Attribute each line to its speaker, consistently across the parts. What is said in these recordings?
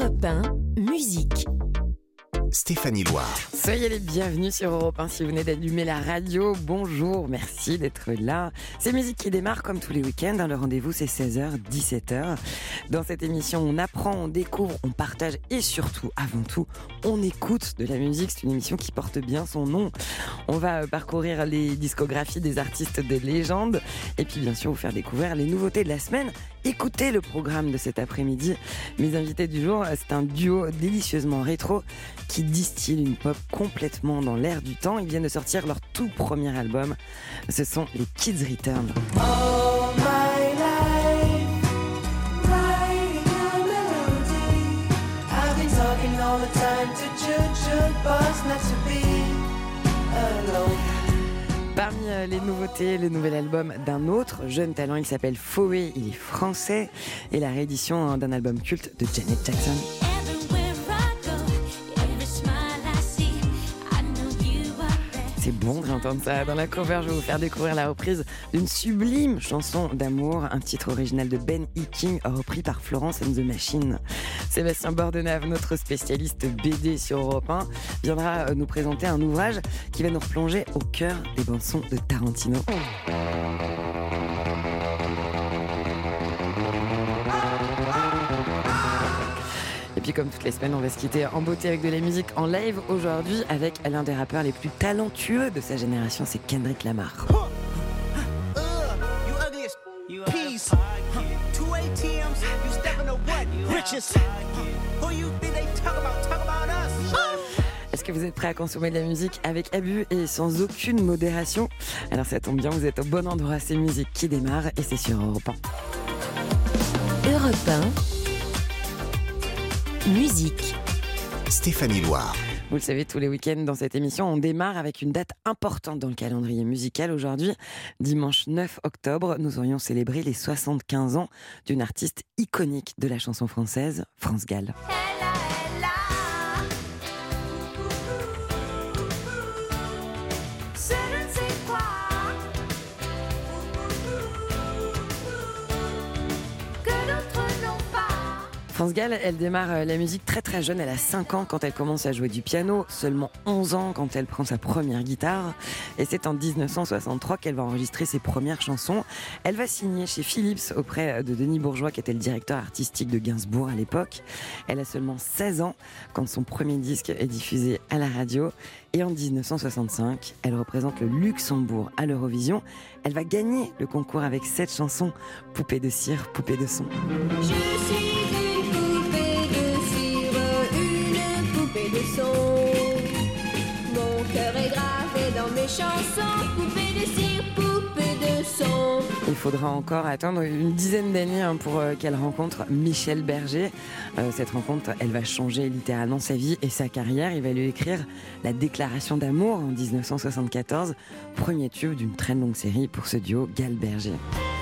Speaker 1: Europe 1, musique.
Speaker 2: Stéphanie Loire.
Speaker 3: Soyez les bienvenus sur Europe 1 si vous venez d'allumer la radio. Bonjour, merci d'être là. C'est musique qui démarre comme tous les week-ends. hein. Le rendez-vous c'est 16h, 17h. Dans cette émission, on apprend, on découvre, on partage et surtout, avant tout, on écoute de la musique. C'est une émission qui porte bien son nom. On va euh, parcourir les discographies des artistes de légende et puis bien sûr vous faire découvrir les nouveautés de la semaine. Écoutez le programme de cet après-midi. Mes invités du jour, c'est un duo délicieusement rétro qui distille une pop complètement dans l'air du temps. Ils viennent de sortir leur tout premier album. Ce sont les Kids Return.
Speaker 4: My life.
Speaker 3: Parmi euh, les nouveautés, le nouvel album d'un autre jeune talent, il s'appelle Foé, il est français, et la réédition hein, d'un album culte de Janet Jackson. C'est bon d'entendre ça. Dans la cover, je vais vous faire découvrir la reprise d'une sublime chanson d'amour, un titre original de Ben E. King, repris par Florence and the Machine. Sébastien Bordenave, notre spécialiste BD sur Europe 1, viendra euh, nous présenter un ouvrage qui va nous replonger au cœur des bandes-sons de Tarantino. Puis comme toutes les semaines, on va se quitter en beauté avec de la musique en live aujourd'hui avec l'un des rappeurs les plus talentueux de sa génération, c'est Kendrick Lamar.
Speaker 5: You ugliest piece. Two ATMs, you stepping to what? Riches. Who you think they talk about? Talk about us.
Speaker 3: Est-ce que vous êtes prêts à consommer de la musique avec abus et sans aucune modération? Alors ça tombe bien, vous êtes au bon endroit, c'est musique qui démarre et c'est sur Europe 1.
Speaker 1: Europe 1, musique.
Speaker 2: Stéphanie Loire.
Speaker 3: Vous le savez, tous les week-ends dans cette émission, on démarre avec une date importante dans le calendrier musical. Aujourd'hui, dimanche 9 octobre, nous aurions célébré les 75 ans d'une artiste iconique de la chanson française, France Gall. France Gall, elle démarre euh, la musique très très jeune. Elle a 5 ans quand elle commence à jouer du piano, seulement 11 ans quand elle prend sa première guitare. Et c'est en 1963 qu'elle va enregistrer ses premières chansons. Elle va signer chez Philips auprès de Denis Bourgeois, qui était le directeur artistique de Gainsbourg à l'époque. Elle a seulement 16 ans quand son premier disque est diffusé à la radio. Et en 1965, elle représente le Luxembourg à l'Eurovision. Elle va gagner le concours avec cette chanson, Poupée de cire, poupée de son.
Speaker 6: Je suis chansons, poupée de cire, de son.
Speaker 3: Il faudra encore attendre une dizaine d'années hein, pour euh, qu'elle rencontre Michel Berger. Euh, cette rencontre, elle va changer littéralement sa vie et sa carrière. Il va lui écrire la déclaration d'amour en 1974, premier tube d'une très longue série pour ce duo Gal-Berger.
Speaker 6: Quand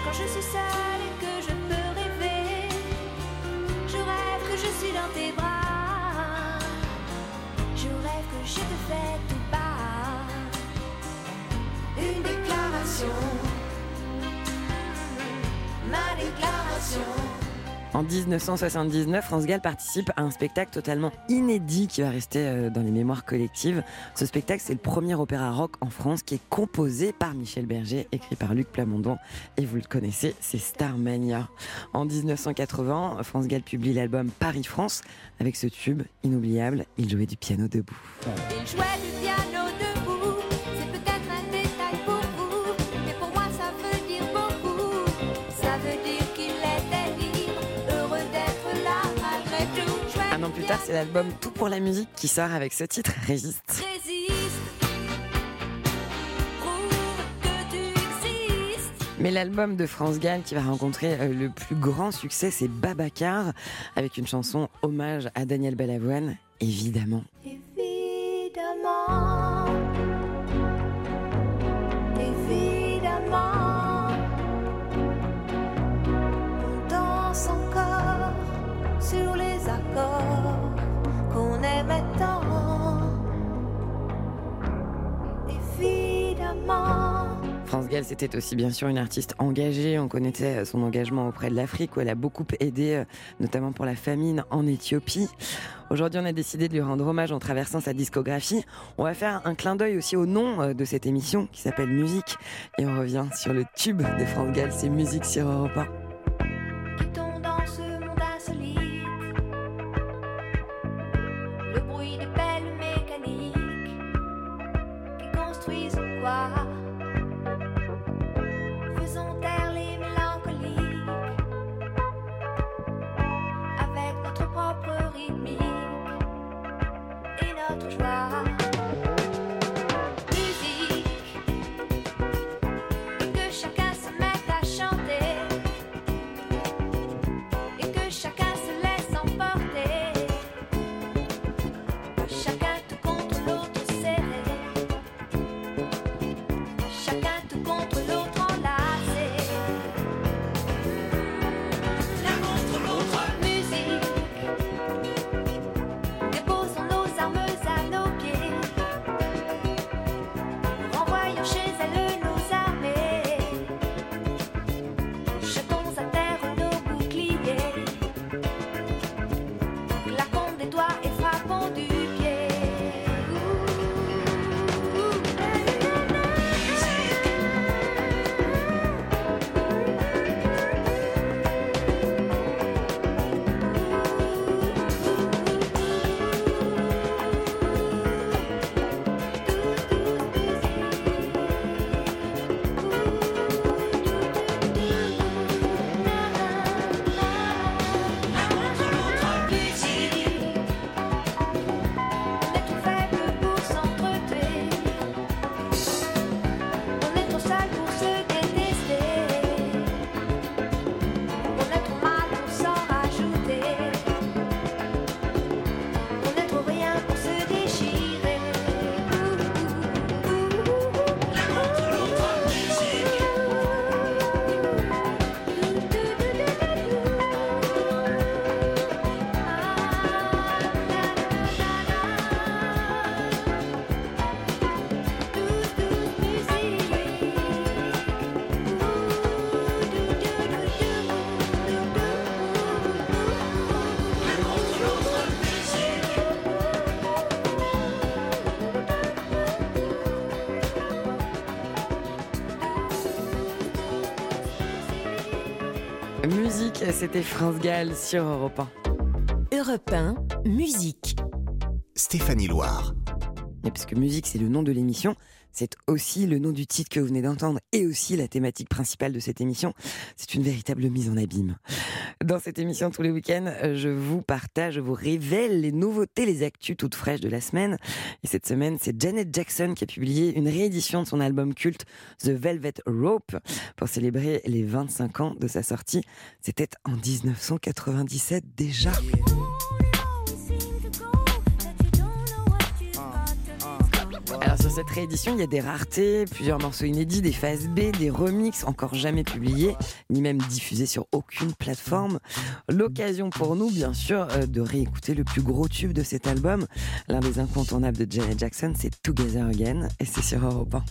Speaker 3: En 1979, France Gall participe à un spectacle totalement inédit qui va rester euh, dans les mémoires collectives. Ce spectacle, c'est le premier opéra rock en France qui est composé par Michel Berger, écrit par Luc Plamondon. Et vous le connaissez, c'est Starmania. En 1980, France Gall publie l'album Paris-France. Avec ce tube inoubliable, il jouait du piano debout.
Speaker 6: Il jouait du piano debout. C'est
Speaker 3: l'album Tout pour la musique qui sort avec ce titre, Résiste.
Speaker 6: Résiste. Prouve que tu existes.
Speaker 3: Mais l'album de France Gall qui va rencontrer euh, le plus grand succès, c'est Babacar, avec une chanson hommage à Daniel Balavoine. Évidemment, Gall,
Speaker 6: c'était aussi bien sûr une artiste engagée. On connaissait son engagement auprès de l'Afrique où elle a beaucoup aidé, euh, notamment pour la famine en Éthiopie. Aujourd'hui, on a décidé de lui rendre hommage en traversant sa discographie. On va faire un clin d'œil aussi au nom euh, de cette émission qui s'appelle Musique. Et on revient sur le tube de France Gall, c'est Musique sur Europe c'était France Gall sur Europe 1.
Speaker 1: Europe 1, musique.
Speaker 2: Stéphanie Loire.
Speaker 6: Et parce que musique, c'est le nom de l'émission, aussi le nom du titre que vous venez d'entendre et aussi la thématique principale de cette émission. C'est une véritable mise en abîme. Dans cette émission, tous les week-ends, euh, je vous partage, je vous révèle les nouveautés, les actus toutes fraîches de la semaine. Et cette semaine, c'est Janet Jackson qui a publié une réédition de son album culte The Velvet Rope pour célébrer les 25 ans de sa sortie. C'était en 1997 déjà. Sur cette réédition, il y a des raretés, plusieurs morceaux inédits, des phases B, des remixes encore jamais publiés, ni même diffusés sur aucune plateforme. L'occasion pour nous, bien sûr, euh, de réécouter le plus gros tube de cet album. L'un des incontournables de Janet Jackson, c'est Together Again, et c'est sur Europe 1.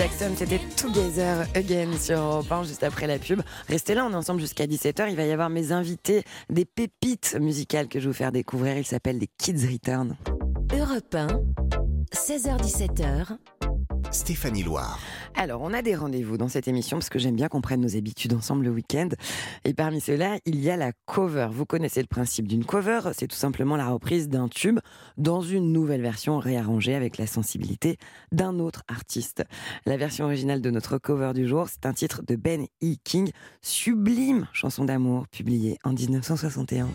Speaker 3: Jackson, c'était Together Again sur Europe 1, juste après la pub. Restez là, on est ensemble jusqu'à 17h. Il va y avoir mes invités, des pépites musicales que je vais vous faire découvrir. Ils s'appellent les Kids Return.
Speaker 1: Europe 1, 16h17h,
Speaker 2: Stéphanie Loire.
Speaker 3: Alors, on a des rendez-vous dans cette émission parce que j'aime bien qu'on prenne nos habitudes ensemble le week-end. Et parmi ceux-là, il y a la cover. Vous connaissez le principe d'une cover, c'est tout simplement la reprise d'un tube dans une nouvelle version réarrangée avec la sensibilité d'un autre artiste. La version originale de notre cover du jour, c'est un titre de Ben E. King, sublime chanson d'amour publiée en 1961.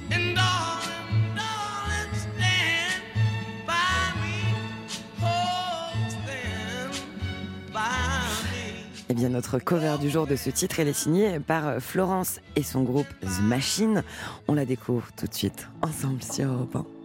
Speaker 3: Bien, notre cover du jour de ce titre, est signée par Florence et son groupe The Machine. On la découvre tout de suite ensemble sur Europe 1.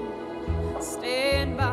Speaker 7: stand by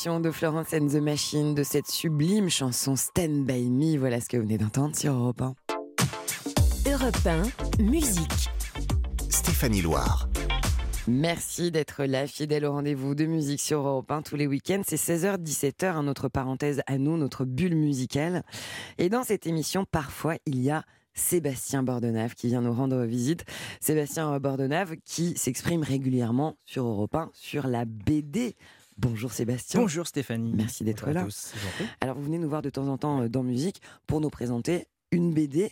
Speaker 3: version de Florence and the Machine de cette sublime chanson Stand By Me, voilà ce que vous venez d'entendre sur Europe 1.
Speaker 1: Europe 1, musique.
Speaker 2: Stéphanie Loire.
Speaker 3: Merci d'être là, fidèle au rendez-vous de musique sur Europe 1 tous les week-ends. C'est 16h-17h, hein, notre parenthèse à nous, notre bulle musicale. Et dans cette émission, parfois, il y a Sébastien Bordenave qui vient nous rendre visite. Sébastien Bordenave qui s'exprime régulièrement sur Europe 1 sur la BD. Bonjour Sébastien.
Speaker 8: Bonjour Stéphanie.
Speaker 3: Merci d'être là.
Speaker 8: tous.
Speaker 3: Alors vous venez nous voir de temps en temps euh, dans musique pour nous présenter une BD.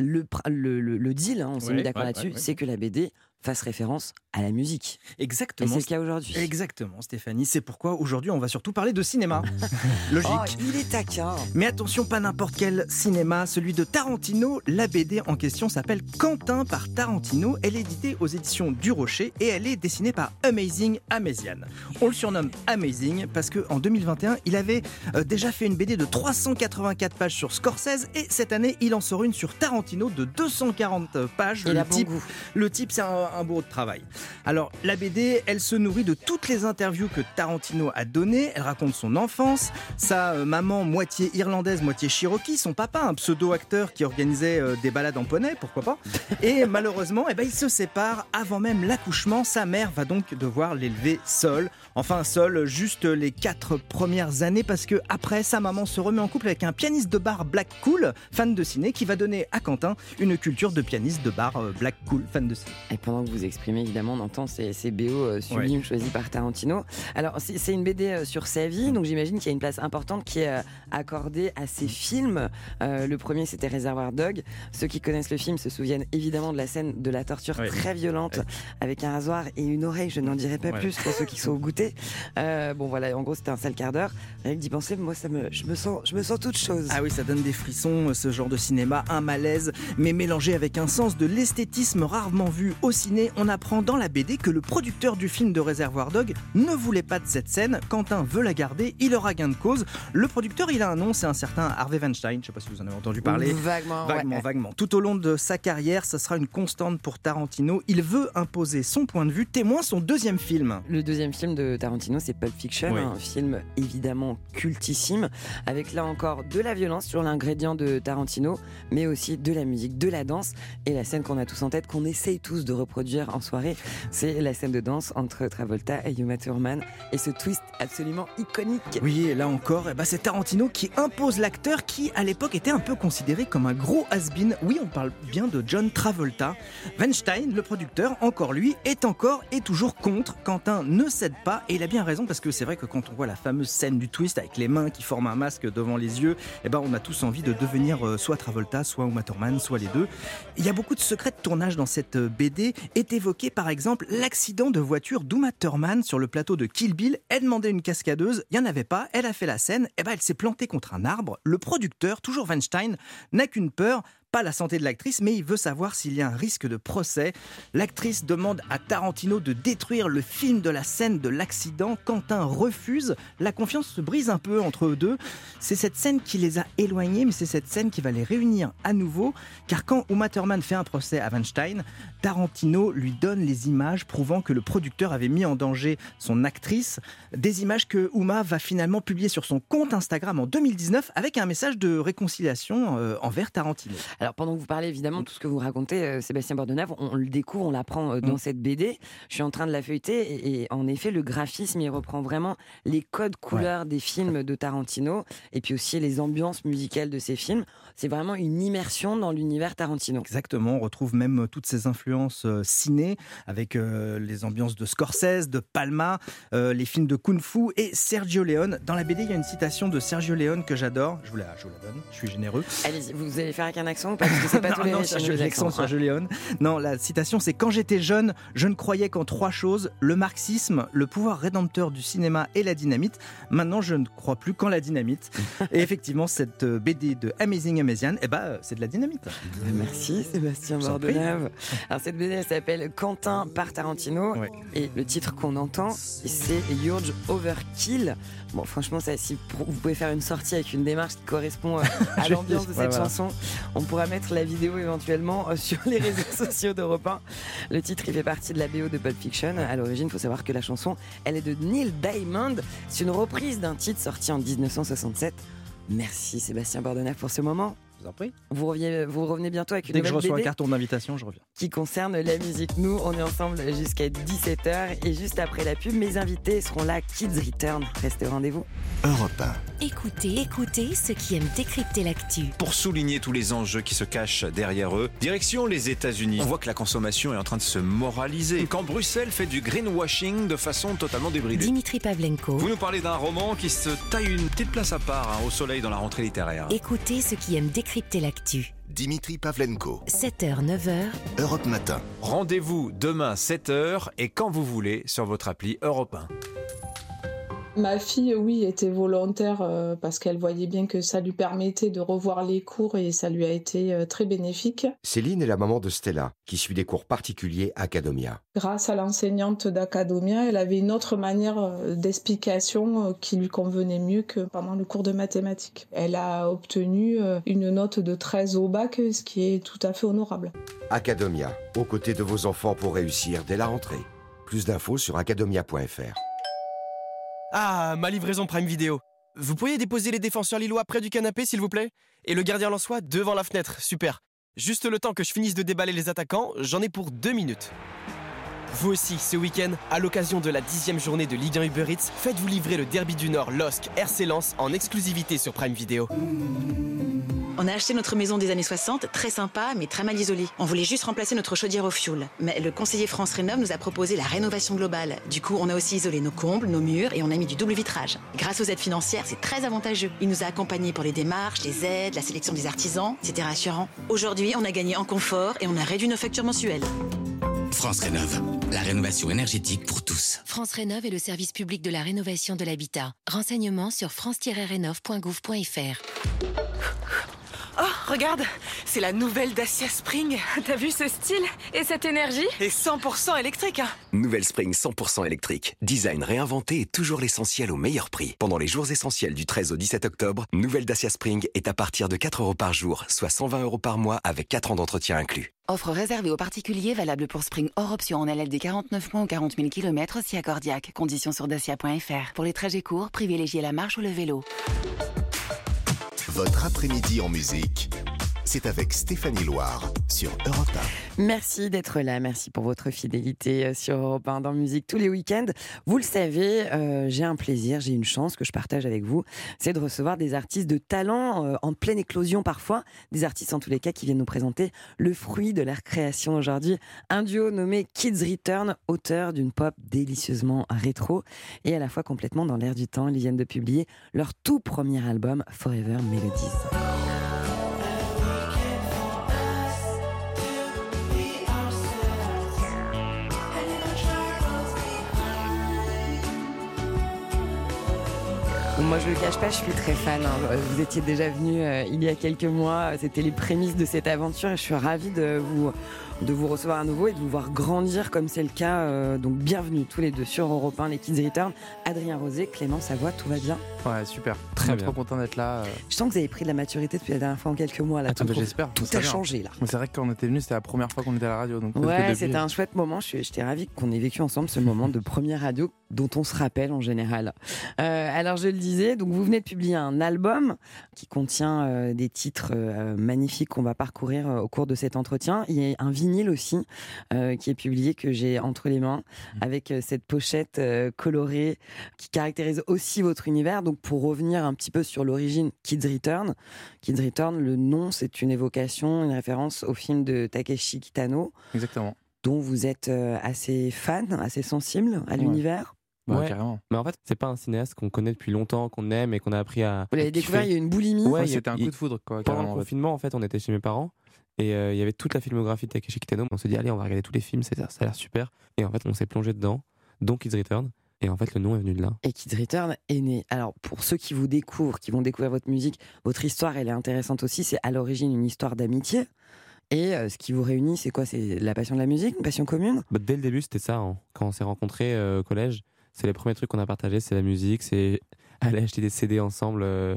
Speaker 3: Le, pr- le, le- le deal, hein, on s'est
Speaker 8: Ouais,
Speaker 3: mis d'accord
Speaker 8: ouais,
Speaker 3: là-dessus,
Speaker 8: ouais.
Speaker 3: c'est que la BD fasse référence à la musique.
Speaker 8: Exactement.
Speaker 3: c'est le cas aujourd'hui.
Speaker 8: Exactement, Stéphanie. C'est pourquoi aujourd'hui, on va surtout parler de cinéma. Logique.
Speaker 3: Oh, il est taquin
Speaker 8: Mais attention, pas n'importe quel cinéma, celui de Tarantino. La BD en question s'appelle Quentin par Tarantino. Elle est éditée aux éditions du Rocher et elle est dessinée par Amazing Amazian. On le surnomme Amazing parce qu'en 2021, il avait euh, déjà fait une BD de 384 pages sur Scorsese et cette année, il en sort une sur Tarantino de 240 pages.
Speaker 3: Il
Speaker 8: le
Speaker 3: a bon goût.
Speaker 8: le type, c'est un, un bourreau de travail. Alors, la BD, elle se nourrit de toutes les interviews que Tarantino a données. Elle raconte son enfance, sa euh, maman moitié irlandaise, moitié cherokee, son papa, un pseudo-acteur qui organisait euh, des balades en poney, pourquoi pas. Et malheureusement, eh ben, ils se séparent avant même l'accouchement. Sa mère va donc devoir l'élever seule. Enfin, seule, juste les quatre premières années, parce que après, sa maman se remet en couple avec un pianiste de bar black cool, fan de ciné, qui va donner à Quentin une culture de pianiste de bar euh, black cool, fan de ciné.
Speaker 3: Et pendant que vous exprimez, évidemment, on entend ces, ces BO euh, sublimes choisis par Tarantino. Alors, c'est une BD euh, sur sa vie, donc j'imagine qu'il y a une place importante qui est accordée à ses films. Euh, le premier, c'était Réservoir Dog. Ceux qui connaissent le film se souviennent évidemment de la scène de la torture
Speaker 8: Ouais.
Speaker 3: très violente
Speaker 8: Ouais.
Speaker 3: avec un rasoir et une oreille. Je n'en dirai pas plus pour ceux qui sont au goûter. Euh, bon, voilà, en gros, c'était un sale quart d'heure. Rien que d'y penser, moi, ça me, je, me sens, je me sens toute chose.
Speaker 8: Ah oui, ça donne des frissons, ce genre de cinéma, un malaise, mais mélangé avec un sens de l'esthétisme rarement vu au ciné. On apprend dans la BD que le producteur du film de Réservoir Dog ne voulait pas de cette scène. Quentin veut la garder, il aura gain de cause. Le producteur, il a un nom, c'est un certain Harvey Weinstein. Je sais pas si vous en avez entendu parler.
Speaker 3: Vaguement, ouais.
Speaker 8: Vaguement, vaguement. Tout au long de sa carrière, ça sera une constante pour Tarantino. Il veut imposer son point de vue, témoin son deuxième film.
Speaker 3: Le deuxième film de Tarantino, c'est Pulp Fiction,
Speaker 8: Oui.
Speaker 3: un film évidemment cultissime, avec là encore de la violence sur l'ingrédient de Tarantino, mais aussi de la musique, de la danse, et la scène qu'on a tous en tête, qu'on essaye tous de reproduire en soirée, c'est la scène de danse entre Travolta et Uma Thurman, et ce twist absolument iconique.
Speaker 8: Oui, et là encore, eh ben, c'est Tarantino qui impose l'acteur qui, à l'époque, était un peu considéré comme un gros has-been. Oui, on parle bien de John Travolta. Weinstein, le producteur, encore lui, est encore et toujours contre. Quentin ne cède pas, et il a bien raison, parce que c'est vrai que quand on voit la fameuse scène du twist avec les mains qui forment un masque devant les yeux, eh ben, on a tous envie de devenir euh, soit Travolta, soit Uma soit les deux. Il y a beaucoup de secrets de tournage dans cette euh, BD. Est évoqué par exemple l'accident de voiture d'Uma sur le plateau de Kill Bill. Elle demandait une cascadeuse, il n'y en avait pas, elle a fait la scène, et ben elle s'est plantée contre un arbre. Le producteur, toujours Weinstein, n'a qu'une peur. Pas la santé de l'actrice, mais il veut savoir s'il y a un risque de procès. L'actrice demande à Tarantino de détruire le film de la scène de l'accident. Quentin refuse. La confiance se brise un peu entre eux deux. C'est cette scène qui les a éloignés, mais c'est cette scène qui va les réunir à nouveau. Car quand Uma Thurman fait un procès à Weinstein, Tarantino lui donne les images prouvant que le producteur avait mis en danger son actrice. Des images que Uma va finalement publier sur son compte Instagram en 2019 avec un message de réconciliation euh, envers Tarantino.
Speaker 3: Alors pendant que vous parlez évidemment tout ce que vous racontez, euh, Sébastien Bordenave, on, on le découvre, on l'apprend euh, dans
Speaker 8: Mm.
Speaker 3: cette BD. Je suis en train de la feuilleter et, et en effet le graphisme il reprend vraiment les codes couleurs des films de Tarantino et puis aussi les ambiances musicales de ces films. C'est vraiment une immersion dans l'univers Tarantino.
Speaker 8: Exactement, on retrouve même euh, toutes ces influences euh, ciné avec les ambiances de Scorsese, de Palma, les films de Kung Fu et Sergio Leone. Dans la BD, il y a une citation de Sergio Leone que j'adore. Je vous la, je vous la donne, je suis généreux.
Speaker 3: Allez, vous allez faire avec un accent ou pas Parce que c'est pas
Speaker 8: non,
Speaker 3: tous les
Speaker 8: non, l'accent. Sergio Leone. Non, la citation, c'est quand j'étais jeune, je ne croyais qu'en trois choses le marxisme, le pouvoir rédempteur du cinéma et la dynamite. Maintenant, je ne crois plus qu'en la dynamite. et effectivement, cette euh, BD de Amazing Amazian, eh ben, euh, c'est de la dynamite.
Speaker 3: Merci Sébastien. Bordenave. Alors cette BD elle s'appelle Quentin par Tarantino et le titre qu'on entend c'est Huge Overkill. Bon franchement ça, si vous pouvez faire une sortie avec une démarche qui correspond euh, à l'ambiance de
Speaker 8: ouais,
Speaker 3: cette
Speaker 8: voilà.
Speaker 3: chanson, on pourra mettre la vidéo éventuellement euh, sur les réseaux sociaux d'Europe 1. Le titre il fait partie de la BO de Pulp Fiction. À l'origine il faut savoir que la chanson elle est de Neil Diamond. C'est une reprise d'un titre sorti en 1967. Merci Sébastien Bordenave pour ce moment.
Speaker 8: Je vous en prie.
Speaker 3: Vous revenez, vous revenez bientôt avec une
Speaker 8: Dès que je reçois un carton d'invitation, je reviens.
Speaker 3: qui concerne la musique. Nous, on est ensemble jusqu'à 17h et juste après la pub, mes invités seront là. Kids Return. Restez au rendez-vous.
Speaker 2: Europe 1.
Speaker 1: Écoutez, écoutez ceux qui aiment décrypter l'actu.
Speaker 9: Pour souligner tous les enjeux qui se cachent derrière eux, direction les États-Unis. On voit que la consommation est en train de se moraliser. Quand Bruxelles fait du greenwashing de façon totalement débridée.
Speaker 1: Dimitri Pavlenko.
Speaker 9: Vous nous parlez d'un roman qui se taille une petite place à part hein, au soleil dans la rentrée littéraire.
Speaker 1: Écoutez ceux qui aiment décrypter l'actu.
Speaker 2: Dimitri Pavlenko.
Speaker 1: 7h, 9h,
Speaker 2: Europe Matin.
Speaker 9: Rendez-vous demain 7h et quand vous voulez sur votre appli Europe 1.
Speaker 10: Ma fille, oui, était volontaire euh, parce qu'elle voyait bien que ça lui permettait de revoir les cours et ça lui a été euh, très bénéfique.
Speaker 11: Céline est la maman de Stella, qui suit des cours particuliers à Academia.
Speaker 10: Grâce à l'enseignante d'Academia, elle avait une autre manière euh, d'explication qui lui convenait mieux que pendant le cours de mathématiques. Elle a obtenu une note de 13 au bac, ce qui est tout à fait honorable.
Speaker 11: Academia, aux côtés de vos enfants pour réussir dès la rentrée. Plus d'infos sur academia.fr.
Speaker 12: Ah, ma livraison Prime Vidéo. Vous pourriez déposer les défenseurs lillois près du canapé, s'il vous plaît? Et le gardien Lançois devant la fenêtre, super. Juste le temps que je finisse de déballer les attaquants, j'en ai pour deux minutes. Vous aussi, ce week-end, à l'occasion de la dixième journée de Ligue 1 Uber Eats, faites-vous livrer le Derby du Nord LOSC RC Lens en exclusivité sur Prime Vidéo.
Speaker 13: On a acheté notre maison des années 60, très sympa, mais très mal isolée. On voulait juste remplacer notre chaudière au fioul. Mais le conseiller France Rénov nous a proposé la rénovation globale. Du coup, on a aussi isolé nos combles, nos murs et on a mis du double vitrage. Grâce aux aides financières, c'est très avantageux. Il nous a accompagnés pour les démarches, les aides, la sélection des artisans. C'était rassurant. Aujourd'hui, on a gagné en confort et on a réduit nos factures mensuelles.
Speaker 14: France Rénov, la rénovation énergétique pour tous.
Speaker 1: France Rénov est le service public de la rénovation de l'habitat. Renseignements sur france-rénov.gouv.fr.
Speaker 15: Oh, regarde, c'est la nouvelle Dacia Spring. T'as vu ce style et cette énergie? Et 100% électrique. Hein.
Speaker 16: Nouvelle Spring 100% électrique. Design réinventé et toujours l'essentiel au meilleur prix. Pendant les jours essentiels du 13 au 17 octobre, nouvelle Dacia Spring est à partir de 4 euros par jour, soit 120 euros par mois avec 4 ans d'entretien inclus.
Speaker 17: Offre réservée aux particuliers valable pour Spring hors option en LLD 49 mois ou 40 000 km si accordiaque. Conditions sur dacia.fr. Pour les trajets courts, privilégiez la marche ou le vélo.
Speaker 2: Votre après-midi en musique, c'est avec Stéphanie Loire sur Europe
Speaker 3: Merci d'être là, merci pour votre fidélité euh, sur Europe 1 dans Musique tous les week-ends. Vous le savez, euh, j'ai un plaisir, j'ai une chance que je partage avec vous, c'est de recevoir des artistes de talent euh, en pleine éclosion parfois, des artistes en tous les cas qui viennent nous présenter le fruit de leur création aujourd'hui. Un duo nommé Kids Return, auteur d'une pop délicieusement rétro et à la fois complètement dans l'air du temps. Ils viennent de publier leur tout premier album Forever Melodies. Moi, je le cache pas, je suis très fan. hein. Vous étiez déjà venu euh, il y a quelques mois. C'était les prémices de cette aventure et je suis ravie de vous de vous recevoir à nouveau et de vous voir grandir comme c'est le cas. euh, donc, bienvenue tous les deux sur Europe 1, les Kids Return. Adrien Rosé, Clément Savoie, tout va bien?
Speaker 18: Ouais, super.
Speaker 8: Très bien.
Speaker 18: trop content d'être là. euh.
Speaker 3: Je sens que vous avez pris de la maturité depuis la dernière fois en quelques mois. Là,
Speaker 18: Ah,
Speaker 3: tout,
Speaker 18: bah, J'espère.
Speaker 3: tout a changé là.
Speaker 18: C'est vrai que quand on était venu, c'était la première fois qu'on était à la radio. Donc
Speaker 3: Ouais, c'était un chouette moment. J'étais ravie qu'on ait vécu ensemble ce moment de première radio dont on se rappelle en général. Euh, alors, je le disais, donc vous venez de publier un album qui contient euh, des titres euh, magnifiques qu'on va parcourir au cours de cet entretien. Il y a un vinyle aussi qui est publié que j'ai entre les mains avec euh, cette pochette colorée qui caractérise aussi votre univers. Donc, pour revenir un petit peu sur l'origine Kids Return, Kids Return, le nom, c'est une évocation, une référence au film de Takeshi Kitano
Speaker 18: Exactement.
Speaker 3: dont vous êtes assez fan, assez sensible à l'univers.
Speaker 18: Bah,
Speaker 19: Ouais.
Speaker 18: carrément.
Speaker 19: Mais en fait, c'est pas un cinéaste qu'on connaît depuis longtemps, qu'on aime et qu'on a appris à.
Speaker 3: Vous l'avez découvert, il y a eu une boulimie.
Speaker 18: Ouais, c'était un coup de foudre, quoi.
Speaker 19: Pendant le
Speaker 18: en fait.
Speaker 19: confinement, en fait, on était chez mes parents et euh, il y avait toute la filmographie de Takeshi Kitano. On s'est dit, allez, on va regarder tous les films, ça, ça a l'air super. Et en fait, on s'est plongé dedans, donc Kids Return. Et en fait, le nom est venu de là.
Speaker 3: Et Kids Return est né. Alors, pour ceux qui vous découvrent, qui vont découvrir votre musique, votre histoire, elle est intéressante aussi. C'est à l'origine une histoire d'amitié. Et euh, ce qui vous réunit, c'est quoi? C'est la passion de la musique, une passion commune?
Speaker 19: Bah, dès le début, c'était ça. hein. Quand on s'est rencontrés euh, au collège, c'est les premiers trucs qu'on a partagé, c'est la musique, c'est aller acheter des CD ensemble euh,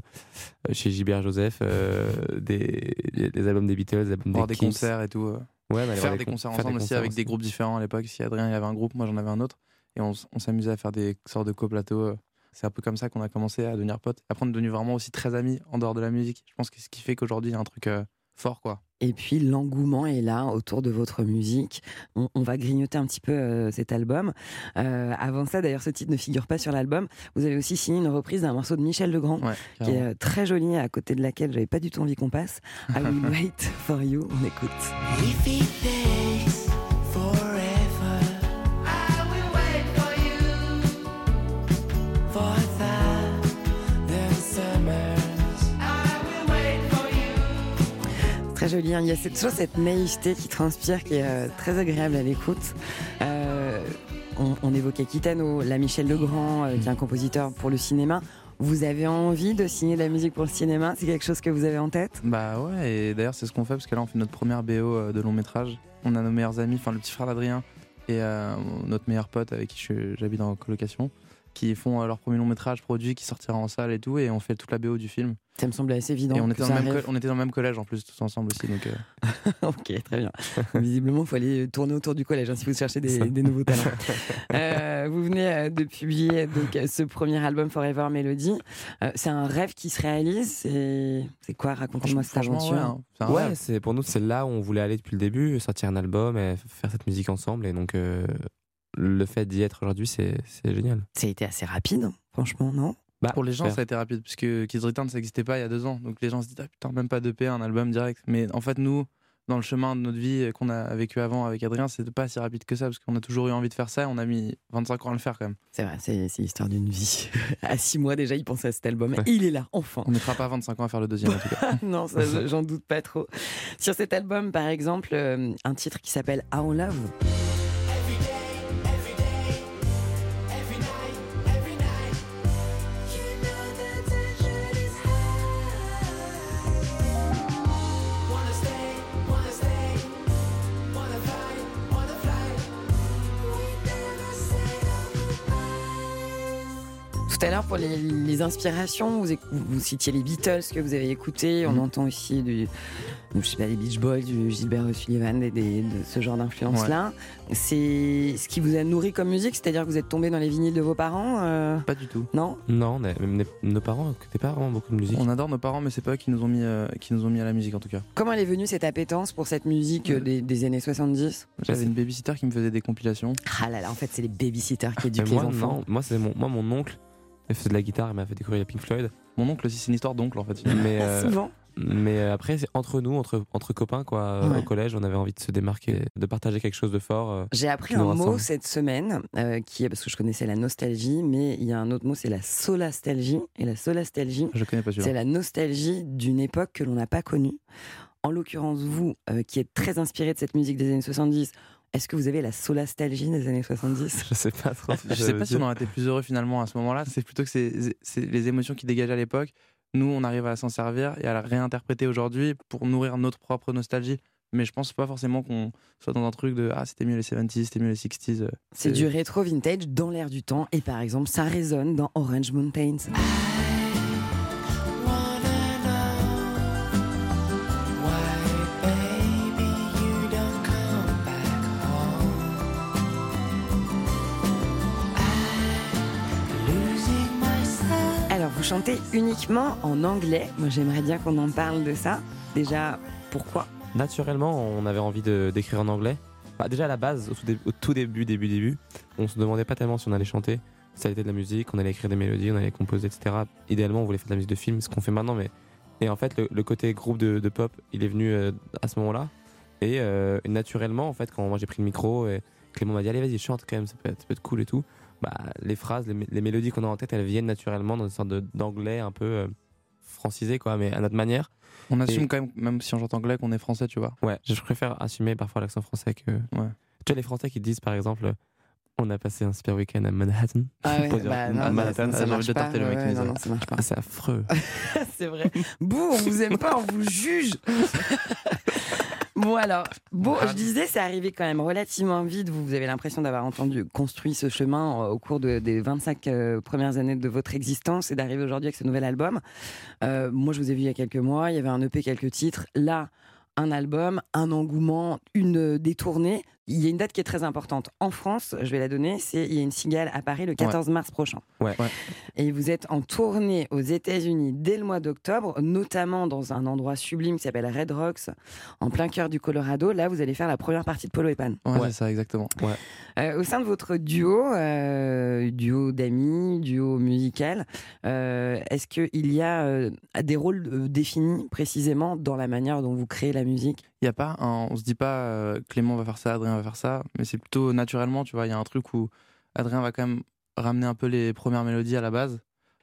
Speaker 19: chez Gilbert Joseph, euh, des, des albums des Beatles, des albums
Speaker 18: Voir
Speaker 19: des
Speaker 18: des concerts et tout. euh.
Speaker 19: Ouais, aller
Speaker 18: faire des
Speaker 19: con-
Speaker 18: concerts
Speaker 19: faire
Speaker 18: ensemble
Speaker 19: des
Speaker 18: aussi avec des groupes différents à l'époque. Si Adrien il avait un groupe, moi j'en avais un autre. Et on, s'amusait à faire des sortes de coplateaux euh, C'est un peu comme ça qu'on a commencé à devenir potes. Après, on est devenus vraiment aussi très amis en dehors de la musique. Je pense que ce qui fait qu'aujourd'hui, il y a un truc euh, fort, quoi.
Speaker 3: Et puis l'engouement est là autour de votre musique. On, on va grignoter un petit peu euh, cet album. Euh, avant ça, d'ailleurs, ce titre ne figure pas sur l'album. Vous avez aussi signé une reprise d'un morceau de Michel Legrand, qui est euh, très joli, à côté de laquelle j'avais pas du tout envie qu'on passe. I will wait for you. On écoute. Joli. hein. Il y a cette, toujours cette naïveté qui transpire, qui est euh, très agréable à l'écoute. Euh, on, évoquait Kitano, la Michel Legrand, euh, qui est un compositeur pour le cinéma. Vous avez envie de signer de la musique pour le cinéma? C'est quelque chose que vous avez en tête?
Speaker 18: Bah ouais, et d'ailleurs, c'est ce qu'on fait parce que là, on fait notre première BO de long métrage. On a nos meilleurs amis, enfin le petit frère d'Adrien et notre meilleur pote avec qui j'habite en colocation, qui font euh, leur premier long métrage produit qui sortira en salle et tout, et on fait toute la BO du film.
Speaker 3: Ça me semblait assez évident.
Speaker 18: Et on était, dans le même
Speaker 3: arrive.
Speaker 18: co- on était dans le même collège en plus, tous ensemble aussi. Donc, euh,
Speaker 3: ok, très bien. Visiblement, il faut aller tourner autour du collège hein, si vous cherchez des, nouveaux talents. Euh, vous venez de publier donc, ce premier album Forever Melody. Euh, c'est un rêve qui se réalise. C'est c'est quoi? Racontez-moi cette aventure.
Speaker 18: ouais, hein.
Speaker 19: Ouais, c'est pour nous c'est là où on voulait aller depuis le début, sortir un album et faire cette musique ensemble et donc euh, le fait d'y être aujourd'hui c'est c'est génial.
Speaker 3: Ça a été assez rapide, franchement, non?
Speaker 19: Bah,
Speaker 18: Pour les gens,
Speaker 19: faire-
Speaker 18: ça a été rapide, puisque Kids Return, ça n'existait pas il y a deux ans. Donc les gens se disent, ah putain, même pas d'EP, un album direct. Mais en fait, nous, dans le chemin de notre vie qu'on a vécu avant avec Adrien, c'était pas si rapide que ça, parce qu'on a toujours eu envie de faire ça. et On a mis 25 ans à le faire quand même.
Speaker 3: C'est vrai, c'est c'est l'histoire d'une vie. à six mois déjà, il pensait à cet album. Il est là, enfin.
Speaker 18: On mettra pas 25 ans à faire le deuxième en tout cas.
Speaker 3: non, j'en doute pas trop. Sur cet album, par exemple, euh, un titre qui s'appelle Our Love. À l'heure, pour les, les inspirations, vous, citiez les Beatles que vous avez écoutés. On entend aussi du, je sais pas, des Beach Boys, du Gilbert O'Sullivan, et des- de ce genre d'influence-là. C'est ce qui vous a nourri comme musique, c'est-à-dire que vous êtes tombé dans les vinyles de vos parents euh,
Speaker 18: Pas du tout.
Speaker 3: Non?
Speaker 19: Non, les- nos parents n'écoutaient pas vraiment beaucoup de musique.
Speaker 18: On adore nos parents, mais c'est pas eux qui nous ont mis, euh, qui nous ont mis à la musique en tout cas.
Speaker 3: Comment elle est venue cette appétence pour cette musique euh, des, des années 70
Speaker 18: J'avais une babysitter qui me faisait des compilations.
Speaker 3: Ah là là, en fait, c'est les babysitters qui
Speaker 19: Mais
Speaker 3: éduquent
Speaker 19: moi,
Speaker 3: les enfants.
Speaker 19: non, moi c'est mon, moi mon oncle, il faisait de la guitare, il m'a fait découvrir les Pink Floyd.
Speaker 18: Mon oncle aussi, c'est une histoire d'oncle en fait.
Speaker 19: Mais, euh,
Speaker 3: Souvent.
Speaker 19: mais euh, après, c'est entre nous, entre, entre copains, quoi. euh,
Speaker 3: Ouais.
Speaker 19: Au collège, on avait envie de se démarquer, de partager quelque chose de fort. euh,
Speaker 3: J'ai appris un mot cette semaine, euh, qui est parce que je connaissais la nostalgie, mais il y a un autre mot, c'est la solastalgie. Et la solastalgie,
Speaker 18: Je connais pas celui-là.
Speaker 3: c'est la nostalgie d'une époque que l'on n'a pas connue. En l'occurrence, vous, euh, qui êtes très inspiré de cette musique des années 70, est-ce que vous avez la solastalgie des années 70
Speaker 19: Je sais pas trop.
Speaker 18: Je sais pas si on aurait été plus heureux finalement à ce moment-là. C'est plutôt que c'est les émotions qui dégagent à l'époque. Nous, on arrive à s'en servir et à la réinterpréter aujourd'hui pour nourrir notre propre nostalgie. Mais je pense pas forcément qu'on soit dans un truc de ah c'était mieux les 70s, c'était mieux les 60s. euh,
Speaker 3: C'est du rétro vintage dans l'air du temps. Et par exemple, ça résonne dans Orange Mountains. Chantez uniquement en anglais. Moi, j'aimerais bien qu'on en parle de ça. Déjà, pourquoi?
Speaker 19: Naturellement, on avait envie d'écrire en anglais. Bah, déjà à la base, au tout, début, début, début, on se demandait pas tellement si on allait chanter. Ça allait être de la musique, on allait écrire des mélodies, on allait composer, etc. Idéalement, on voulait faire de la musique de film, ce qu'on fait maintenant, mais et en fait, le, côté groupe de, de pop, il est venu euh, à ce moment-là. Et euh, naturellement, en fait, quand moi j'ai pris le micro et Clément m'a dit allez vas-y chante quand même, ça peut être, ça peut être cool et tout. Bah, les phrases, les, mé- les mélodies qu'on a en tête, elles viennent naturellement dans une sorte d'anglais un peu euh, francisé quoi, mais à notre manière.
Speaker 18: On assume
Speaker 19: Et-
Speaker 18: quand même, même si on chante anglais, qu'on est français, tu vois.
Speaker 19: Ouais, je préfère assumer parfois l'accent français que.
Speaker 18: Ouais.
Speaker 19: Tu vois, les Français qui disent par exemple, on a passé un super week-end à Manhattan.
Speaker 3: Ah ouais, bah non,
Speaker 19: à
Speaker 3: ça-
Speaker 19: Manhattan,
Speaker 3: ça
Speaker 19: j'ai envie
Speaker 3: marche
Speaker 19: de tarter le mec
Speaker 3: ouais,
Speaker 19: qui nous
Speaker 3: non,
Speaker 19: a-
Speaker 3: non, ça marche pas.
Speaker 19: Ah, c'est affreux.
Speaker 3: c'est vrai. Bouh, on vous aime pas, on vous juge. Bon alors, bon, je disais, c'est arrivé quand même relativement vite. Vous, vous avez l'impression d'avoir entendu construit ce chemin euh, au cours de- des 25 euh, premières années de votre existence et d'arriver aujourd'hui avec ce nouvel album. Euh, moi, je vous ai vu il y a quelques mois. Il y avait un EP, quelques titres. Là, un album, un engouement, une détournée. Il y a une date qui est très importante. En France, je vais la donner, c'est il y a une cigale à Paris le 14 mars prochain.
Speaker 19: Ouais.
Speaker 3: Et vous êtes en tournée aux États-Unis dès le mois d'octobre, notamment dans un endroit sublime qui s'appelle Red Rocks, en plein cœur du Colorado. Là, vous allez faire la première partie de Polo et Pan.
Speaker 18: Ouais, c'est ça, exactement.
Speaker 3: Euh, au sein de votre duo, euh, duo d'amis, duo musical, euh, est-ce qu'il y a euh, des rôles définis précisément dans la manière dont vous créez la musique?
Speaker 18: Il y a pas, un- on se dit pas euh, Clément va faire ça, Adrien va faire ça, mais c'est plutôt naturellement, tu vois. Il y a un truc où Adrien va quand même ramener un peu les premières mélodies à la base,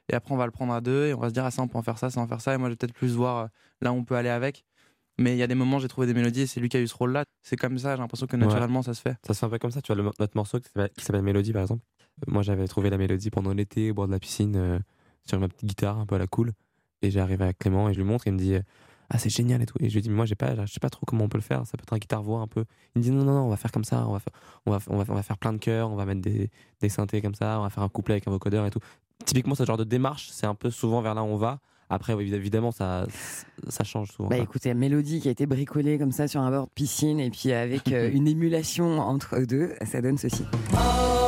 Speaker 18: et après on va le prendre à deux et on va se dire ah ça on peut en faire ça, ça on peut en faire ça, et moi je vais peut-être plus voir euh, là où on peut aller avec. Mais il y a des moments j'ai trouvé des mélodies et c'est lui qui a eu ce rôle-là. C'est comme ça, j'ai l'impression que naturellement ça se fait.
Speaker 19: Ça se fait un peu comme ça. Tu vois, le- notre morceau qui s'appelle- Mélodie, par exemple. Euh, Moi, j'avais trouvé la mélodie pendant l'été au bord de la piscine euh, sur ma petite guitare, un peu à la cool. Et j'ai arrivé à Clément et je lui montre. Et il me dit Ah, c'est génial et tout. Et je lui dis Mais moi, j'ai pas, je sais pas trop comment on peut le faire. Ça peut être un guitare-voix un peu. Il me dit Non, non, non, on va faire comme ça. On va faire, on va, on va, on va faire plein de chœurs. On va mettre des, des synthés comme ça. On va faire un couplet avec un vocodeur et tout. Typiquement, ce genre de démarche, c'est un peu souvent vers là où on va. Après, évidemment, ça, ça change souvent.
Speaker 3: Bah écoutez, Mélodie qui a été bricolée comme ça sur un bord de piscine et puis avec euh, une émulation entre eux deux, ça donne ceci.
Speaker 4: All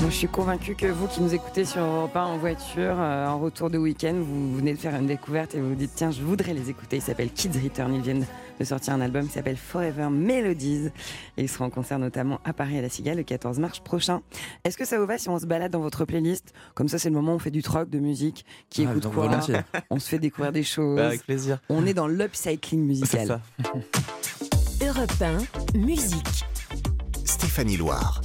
Speaker 3: Donc, je suis convaincue que vous qui nous écoutez sur Europe 1 en voiture, euh, en retour de week-end, vous venez de faire une découverte et vous vous dites tiens, je voudrais les écouter. Ils s'appellent Kids Return. Ils viennent de sortir un album qui s'appelle Forever Melodies. Et ils seront en concert notamment à Paris à la Cigale le 14 mars prochain. Est-ce que ça vous va si on se balade dans votre playlist? Comme ça, c'est le moment où on fait du troc de musique. Qui
Speaker 18: Ah,
Speaker 3: écoute quoi?
Speaker 18: volontiers.
Speaker 3: On se fait découvrir des choses.
Speaker 18: Bah, avec plaisir.
Speaker 3: On est dans l'upcycling musical.
Speaker 1: Europe 1, musique.
Speaker 2: Stéphanie Loire.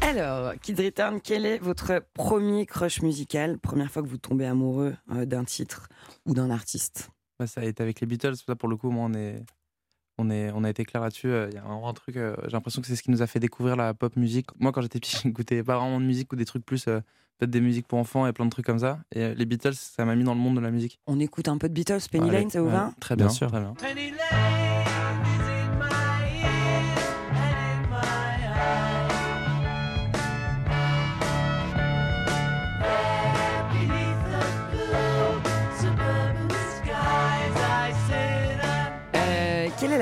Speaker 3: Alors, Kids Return, quel est votre premier crush musical? Première fois que vous tombez amoureux euh, d'un titre ou d'un artiste?
Speaker 18: Ouais, ça a été avec les Beatles. Ça, pour le coup, moi, on est, on est, on a été clair là-dessus. Euh, Il y a vraiment un truc. euh, J'ai l'impression que c'est ce qui nous a fait découvrir la pop musique. Moi, quand j'étais petit, j'écoutais pas vraiment de musique ou des trucs plus, euh, peut-être des musiques pour enfants et plein de trucs comme ça. Et les Beatles, ça m'a mis dans le monde de la musique.
Speaker 3: On écoute un peu de Beatles, Penny Lane, ça vous
Speaker 18: ouais,
Speaker 3: va?
Speaker 18: Très bien,
Speaker 19: Bien sûr.
Speaker 18: Très bien.
Speaker 4: Penny Lane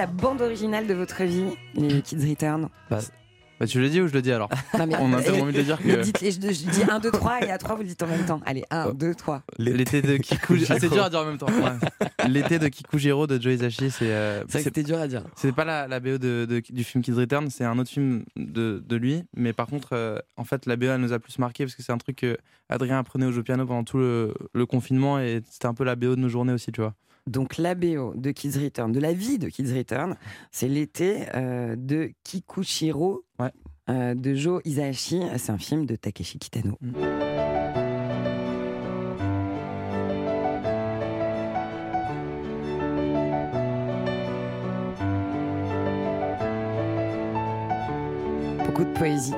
Speaker 3: la bande originale de votre vie, les Kids Return
Speaker 18: Bah, tu le dis ou je le dis alors
Speaker 3: Non, mais-
Speaker 18: On a tellement
Speaker 3: euh,
Speaker 18: envie de le dire que.
Speaker 3: dites- je, je dis 1, 2, 3 et à 3 vous le dites en même temps. Allez, 1, 2, 3.
Speaker 18: L'été de Kiku. Ah, c'est dur à dire en même temps. Ouais. L'été de Kikujiro de Joe Hisaishi, c'est. euh,
Speaker 3: C'est c'était dur à dire.
Speaker 18: C'est pas la, la BO de, de- du film Kids Return, c'est un autre film de, de lui. Mais par contre, euh, en fait, la BO elle nous a plus marqué parce que c'est un truc que Adrien apprenait au jeu piano pendant tout le, le confinement et c'était un peu la BO de nos journées aussi, tu vois.
Speaker 3: Donc la BO de Kids Return, de la vie de Kids Return, c'est l'été euh, de Kikuchiro euh, de Joe Hisaishi. C'est un film de Takeshi Kitano. Beaucoup de poésie.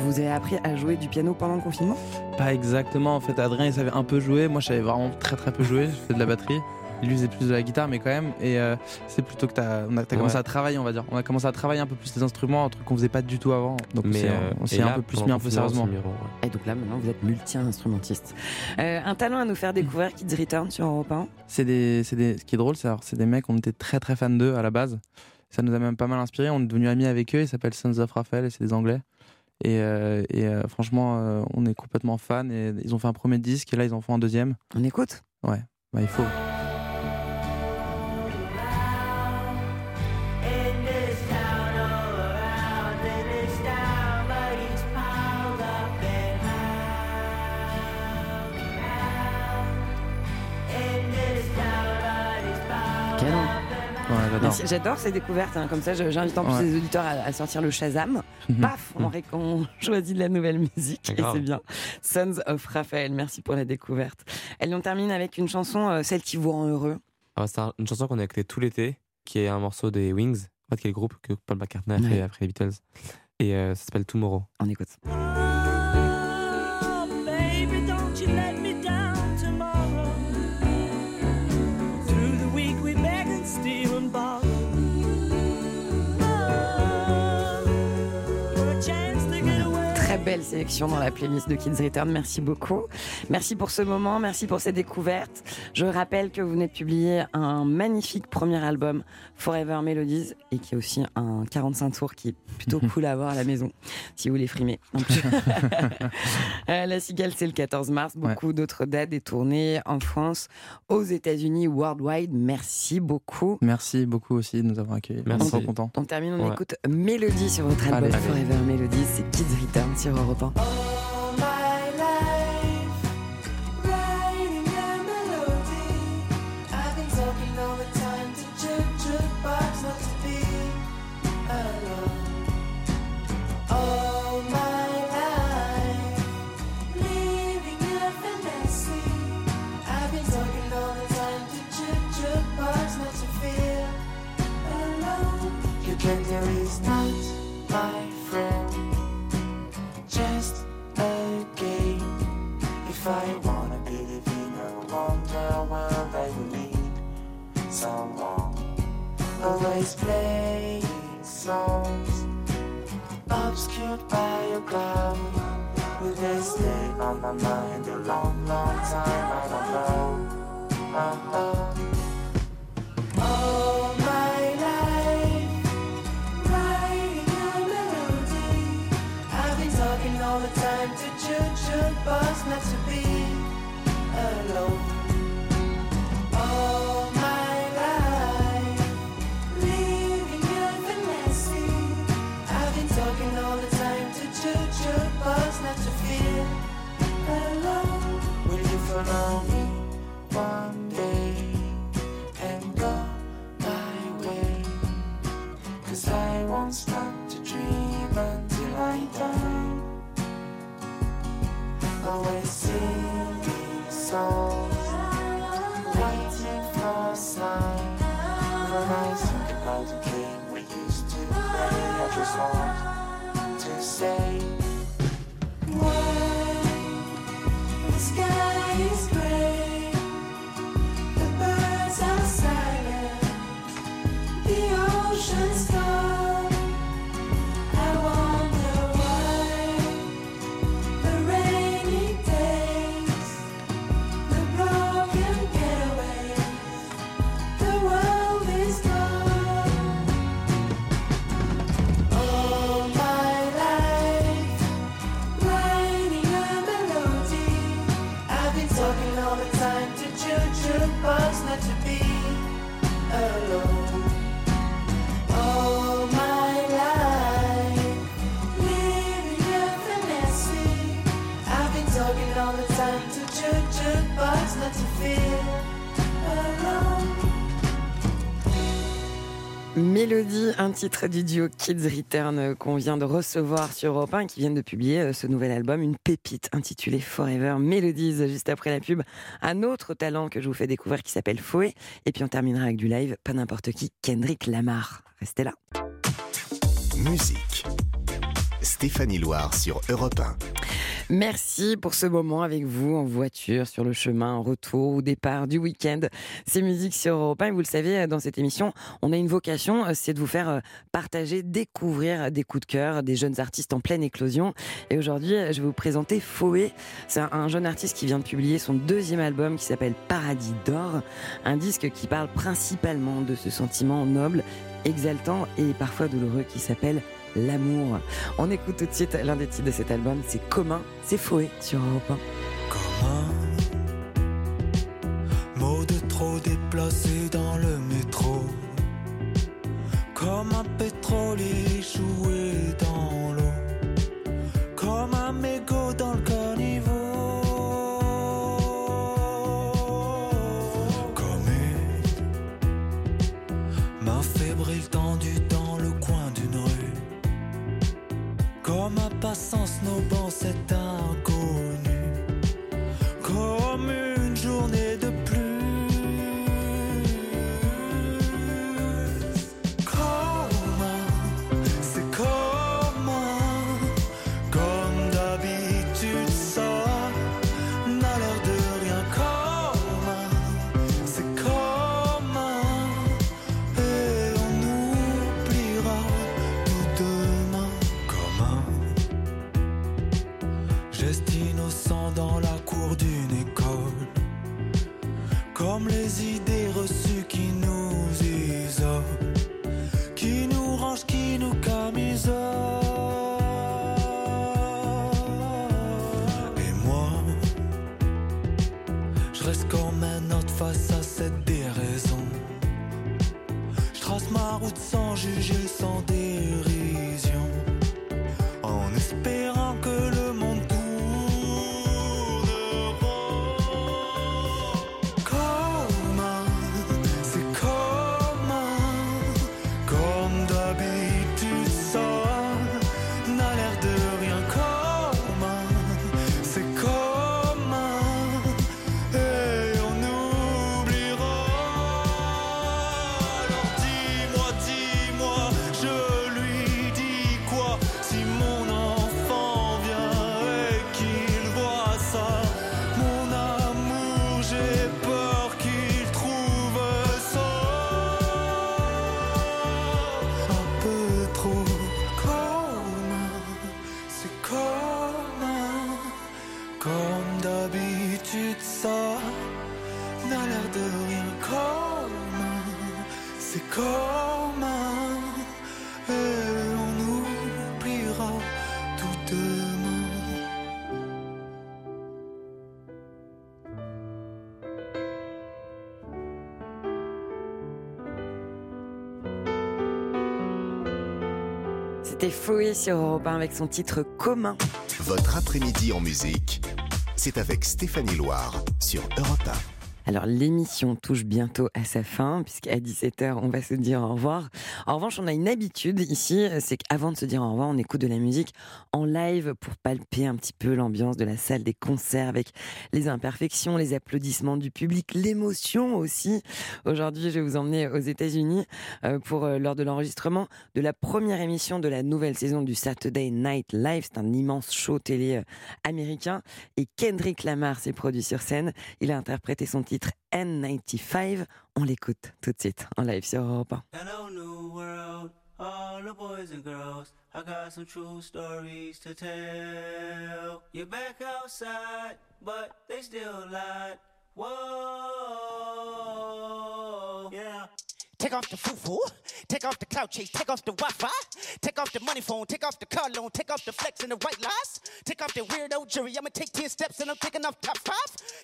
Speaker 3: Vous avez appris à jouer du piano pendant le confinement?
Speaker 18: Pas exactement, en fait, Adrien il savait un peu jouer. Moi, je savais vraiment très très peu jouer. Je fais de la batterie. Lui, il faisait plus de la guitare, mais quand même. Et euh, c'est plutôt que t'as on a- t'as commencé
Speaker 19: Ouais.
Speaker 18: à travailler, on va dire. On a commencé à travailler un peu plus les instruments, un truc qu'on faisait pas du tout avant. Donc,
Speaker 19: Mais, euh,
Speaker 18: on s'est un
Speaker 19: là,
Speaker 18: peu plus mis un peu sérieusement.
Speaker 19: c'est mieux, ouais.
Speaker 3: Et donc là, maintenant, vous êtes multi-instrumentiste. Euh, un talent à nous faire découvrir, Kids Return sur Europe 1
Speaker 18: C'est des, c'est des, ce qui est drôle, c'est alors, c'est des mecs, on était très très fans d'eux à la base. Ça nous a même pas mal inspiré. On est devenus amis avec eux. Ils s'appellent Sons of Raphael et c'est des Anglais. Et, euh, et, euh, franchement, euh, on est complètement fans. Et ils ont fait un premier disque et là ils en font un deuxième.
Speaker 3: On écoute?
Speaker 18: Ouais, bah il faut. J'adore.
Speaker 3: Ces découvertes. hein. Comme ça, j'invite en plus
Speaker 18: Ouais.
Speaker 3: les auditeurs à, à sortir le Shazam.
Speaker 18: Mhm.
Speaker 3: Paf, on, ré- on choisit de la nouvelle musique. Et c'est bien. Sons of Raphaël, merci pour la découverte. Elle on termine avec une chanson, euh, celle qui vous rend heureux.
Speaker 19: Ah, c'est un- une chanson qu'on a écoutée tout l'été, qui est un morceau des Wings, en fait, qui est le groupe que Paul McCartney a fait
Speaker 3: Ouais.
Speaker 19: après les Beatles. Et euh, ça s'appelle Tomorrow.
Speaker 3: On écoute.
Speaker 4: Oh, baby, don't you let
Speaker 3: belle sélection dans la playlist de Kids Return. Merci beaucoup. Merci pour ce moment, merci pour ces découvertes. Je rappelle que vous venez de publier un magnifique premier album, Forever Melodies, et qui est aussi un 45 tours qui est plutôt cool à avoir à la maison, si vous voulez frimer. Euh, la Cigale, c'est le 14 mars. Beaucoup d'autres dates des tournées en France, aux États-Unis, worldwide. Merci beaucoup.
Speaker 18: Merci beaucoup aussi de nous avoir accueillis.
Speaker 3: Merci.
Speaker 18: On est trop content.
Speaker 3: On termine, on
Speaker 18: Ouais.
Speaker 3: écoute Mélodie sur votre album
Speaker 18: Allez.
Speaker 3: Forever Melodies. C'est Kids Return sur Europe 1.
Speaker 4: Always songs obscured by a cloud. Will they stay on my mind a long, long time? I don't know. Uh-huh. All my life, writing a melody. I've been talking all the time to Jukebox not to be alone.
Speaker 3: Titre du duo Kids Return qu'on vient de recevoir sur Europe 1 et qui viennent de publier euh, ce nouvel album, une pépite intitulée Forever Melodies. Juste après la pub, un autre talent que je vous fais découvrir qui s'appelle Foé. Et puis on terminera avec du live, pas n'importe qui, Kendrick Lamar. Restez là.
Speaker 2: Musique. Stéphanie Loire sur Europe 1.
Speaker 3: Merci pour ce moment avec vous en voiture, sur le chemin, en retour, au départ du week-end. C'est musique sur Europe 1 et vous le savez, dans cette émission, on a une vocation, euh, c'est de vous faire euh, partager, découvrir des coups de cœur, des jeunes artistes en pleine éclosion. Et aujourd'hui, euh, je vais vous présenter Foé. C'est un jeune artiste qui vient de publier son deuxième album qui s'appelle Paradis d'or, un disque qui parle principalement de ce sentiment noble, exaltant et parfois douloureux qui s'appelle l'amour. On écoute tout de suite l'un des titres de cet album, c'est Commun, c'est Foé sur Europe 1.
Speaker 4: Mots de trop déplacés dans le métro. Comme un pétrolier échoué dans l'eau. Comme un mégot dans le Comme un passant snowband, cet inconnu. Comme une
Speaker 3: C'était Fouet sur Europe 1 avec son titre commun.
Speaker 2: Votre après-midi en musique, c'est avec Stéphanie Loire sur Europe 1.
Speaker 3: Alors l'émission touche bientôt à sa fin, puisqu'à 17h, on va se dire au revoir. En revanche, on a une habitude ici, c'est qu'avant de se dire au revoir, on écoute de la musique en live pour palper un petit peu l'ambiance de la salle des concerts avec les imperfections, les applaudissements du public, l'émotion aussi. Aujourd'hui, je vais vous emmener aux États-Unis euh, pour euh, lors de l'enregistrement de la première émission de la nouvelle saison du Saturday Night Live. C'est un immense show télé euh, américain et Kendrick Lamar s'est produit sur scène. Il a interprété son titre N95. On l'écoute tout de suite en live sur Europe 1.
Speaker 5: Hello, new world, all the boys and girls. I got some true stories to tell. You're back outside, but they still lied. Whoa, yeah.
Speaker 20: Take off the foo-foo, take off the cloud chase, take off the Wi-Fi, take off the money phone, take off the car loan, take off the flex and the white lies, take off the weirdo jury. I'ma take 10 steps and I'm taking off top five.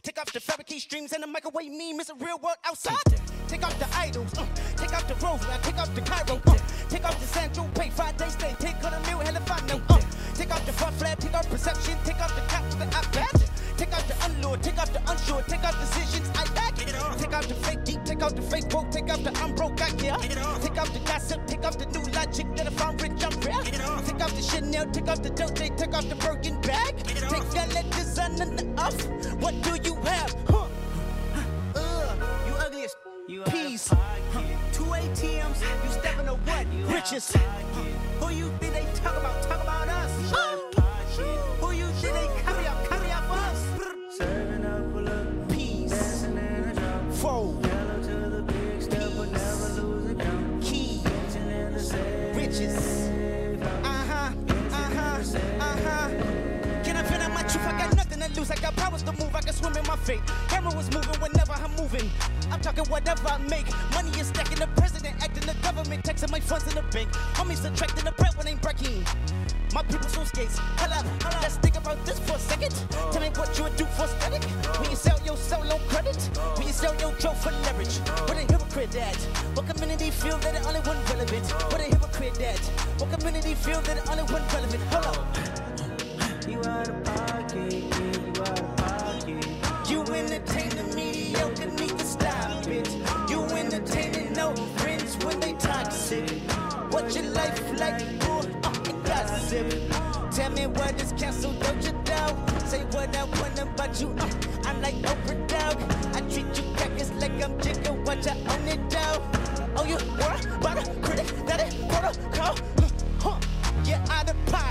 Speaker 20: Take off the fabricate streams and the microwave meme. It's a real world outside. Take off the idols, uh, take off the man, take off the Cairo, uh, take off the Sancho Pay, Friday stay, take on a meal, hell if I know, uh, take off the front flare, take off perception, take off the cap to the iPad. Take out the unlured, take out the unsure, take out decisions I back. Take out the fake deep, take out the fake broke, take out the I'm broke, I care. Take out the gossip, take out the new logic that if I'm rich, I'm rare. Take out the Chanel, take out the Dolce, take out the Birkin bag. Take that let designer off. What do you have? Huh?
Speaker 5: Uh, you ugly as you
Speaker 20: Peace.
Speaker 5: Two ATMs, you stepping to what?
Speaker 20: Riches.
Speaker 5: Who you think they talk about? Talk about us. Lose.
Speaker 20: I got powers to move. I can swim in my fate. Camera was moving whenever I'm moving. I'm talking whatever I make. Money is stacking. The president acting. The government taxing my funds in the bank. Homies subtracting the bread when ain't breaking. My people's on skates. Hold up. Let's think about this for a second. Tell me what you would do for static. When you sell your soul on credit. When you sell your joke for leverage. What a hypocrite that. What community feel that the only one relevant? What a hypocrite that. What community feel that the only one relevant? Up.
Speaker 5: You out of pocket,
Speaker 20: entertaining mediocre, need to stop it. You entertaining no friends when they toxic. What your life like? Uh, and gossip. Tell me what is canceled, don't you doubt? Say what I want about you. Uh, I'm like Oprah dog. I treat you crackers like I'm Jigga. Watch I own it down. Oh, you were by the critic that is protocol. Huh, you're out of pocket.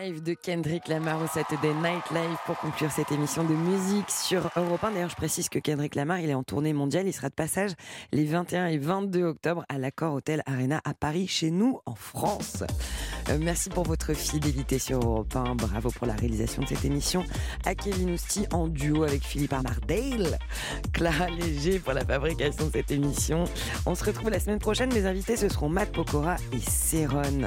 Speaker 3: Live de Kendrick Lamar au Saturday Night Live pour conclure cette émission de musique sur Europe 1. D'ailleurs, je précise que Kendrick Lamar, il est en tournée mondiale. Il sera de passage les 21 et 22 octobre à l'Accord Hotel Arena à Paris, chez nous, en France. Euh, merci pour votre fidélité sur Europe 1. Bravo pour la réalisation de cette émission. À Kevin Ousti en duo avec Philippe Armardale. Clara Léger pour la fabrication de cette émission. On se retrouve la semaine prochaine. Mes invités, ce seront Matt Pokora et Céron.